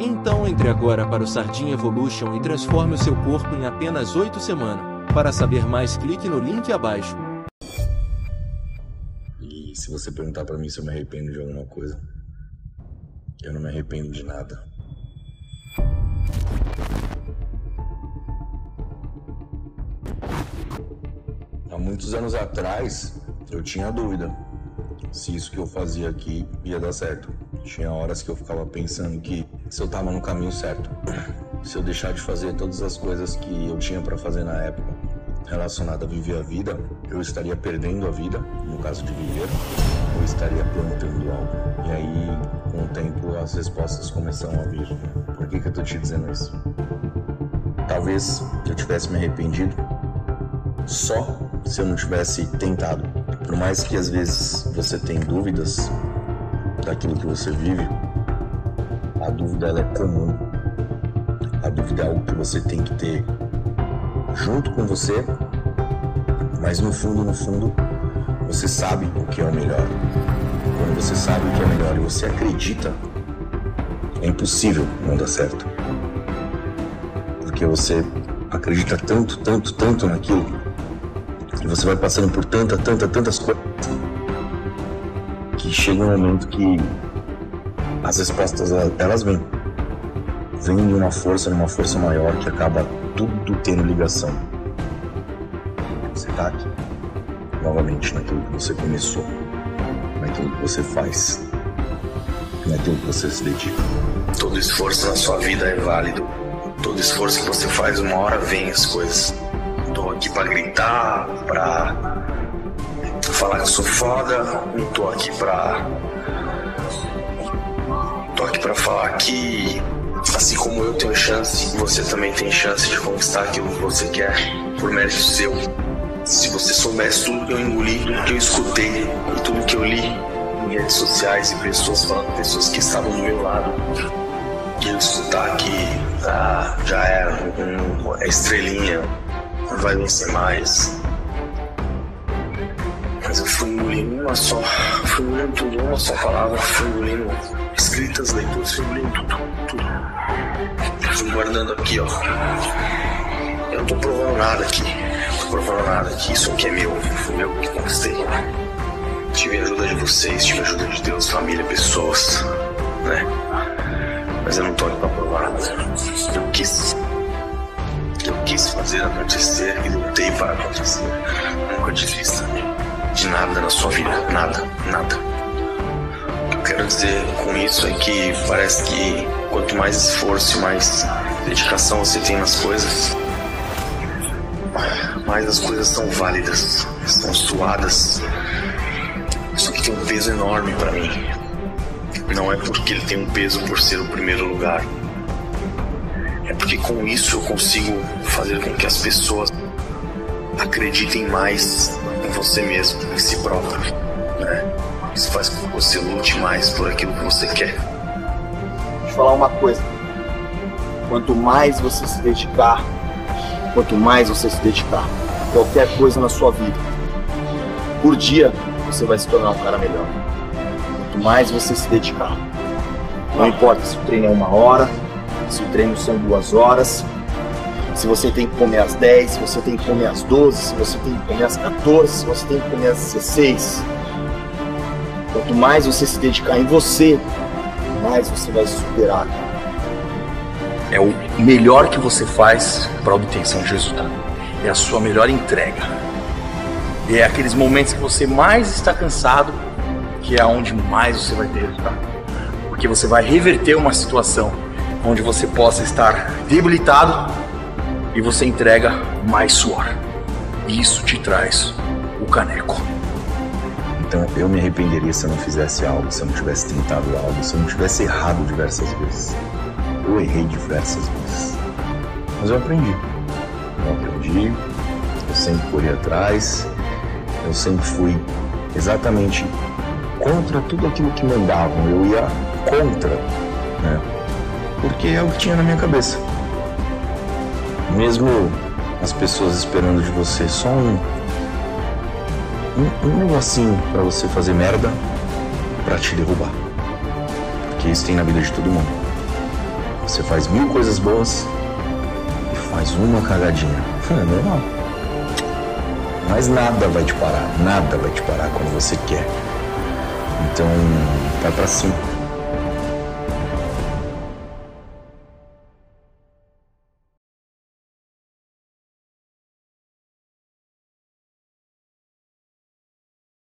então entre agora para o Sardinha Evolution e transforme o seu corpo em apenas 8 semanas. Para saber mais, clique no link abaixo. E se você perguntar para mim se eu me arrependo de alguma coisa, eu não me arrependo de nada. Há muitos anos atrás, eu tinha dúvida se isso que eu fazia aqui ia dar certo. Tinha horas que eu ficava pensando que se eu tava no caminho certo, se eu deixar de fazer todas as coisas que eu tinha para fazer na época relacionada a viver a vida, eu estaria perdendo a vida, no caso de viver, ou estaria plantando algo. E aí, com o tempo, as respostas começam a vir. Por que, que eu tô te dizendo isso? Talvez eu tivesse me arrependido só se eu não tivesse tentado. Por mais que às vezes você tenha dúvidas daquilo que você vive, a dúvida ela é comum. A dúvida é algo que você tem que ter junto com você, mas no fundo, no fundo, você sabe o que é o melhor. Quando você sabe o que é melhor e você acredita, é impossível não dar certo. Porque você acredita tanto, tanto, tanto naquilo, e você vai passando por tanta, tanta, tantas coisas, que chega um momento que as respostas elas vêm. Vêm de uma força, numa força maior que acaba tudo tendo ligação. Você tá aqui, novamente, naquilo que você começou, naquilo que você faz, naquilo que você se dedica. Todo esforço na sua vida é válido. Todo esforço que você faz, uma hora vem as coisas. Aqui pra gritar, pra falar que eu sou foda, não tô aqui pra. Tô aqui pra falar que Assim como eu tenho chance, você também tem chance de conquistar aquilo que você quer por mérito seu. Se você soubesse tudo que eu engoli, tudo que eu escutei e tudo que eu li em redes sociais e pessoas falando, pessoas que estavam do meu lado, que eu escutar que ah, já era um, uma estrelinha, vai vencer mais. Mas eu fui engolindo uma só, fui engolindo tudo, uma só palavra, fui engolindo escritas, leituras, fui engolindo tudo, tudo. Fui guardando aqui, ó. Eu não tô provando nada aqui, não tô provando nada aqui, isso aqui é meu, foi meu que conquistei. Tive a ajuda de vocês, tive a ajuda de Deus, família, pessoas, né? Mas eu não tô aqui pra provar nada. Eu quis quis fazer acontecer e lutei para acontecer. Nunca desista de nada na sua vida. Nada, nada. O que eu quero dizer com isso é que parece que quanto mais esforço e mais dedicação você tem nas coisas, mais as coisas são válidas, são suadas. Isso aqui tem um peso enorme para mim. Não é porque ele tem um peso por ser o primeiro lugar. É porque com isso eu consigo fazer com que as pessoas acreditem mais em você mesmo, em si próprio. Né? Isso faz com que você lute mais por aquilo que você quer. Deixa eu falar uma coisa. Quanto mais você se dedicar, quanto mais você se dedicar, qualquer coisa na sua vida, por dia você vai se tornar um cara melhor. Quanto mais você se dedicar. Não importa se o treino é uma hora, se o treino são duas horas, se você tem que comer às 10, se você tem que comer às 12, se você tem que comer às 14, se você tem que comer às 16. Quanto mais você se dedicar em você, mais você vai superar. É o melhor que você faz para a obtenção de resultado. É a sua melhor entrega. E é aqueles momentos que você mais está cansado, que é onde mais você vai ter resultado. Porque você vai reverter uma situação onde você possa estar debilitado e você entrega mais suor. Isso te traz o caneco. Então eu me arrependeria se eu não fizesse algo, se eu não tivesse tentado algo, se eu não tivesse errado diversas vezes. Eu errei diversas vezes. Mas eu aprendi. Eu aprendi, eu sempre corri atrás, eu sempre fui exatamente contra tudo aquilo que mandavam. Eu ia contra, né? Porque é o que tinha na minha cabeça. Mesmo as pessoas esperando de você só um um, um negocinho para você fazer merda para te derrubar. Porque isso tem na vida de todo mundo. Você faz mil coisas boas e faz uma cagadinha. É normal. Mas nada vai te parar, nada vai te parar quando você quer. Então, vai pra cima.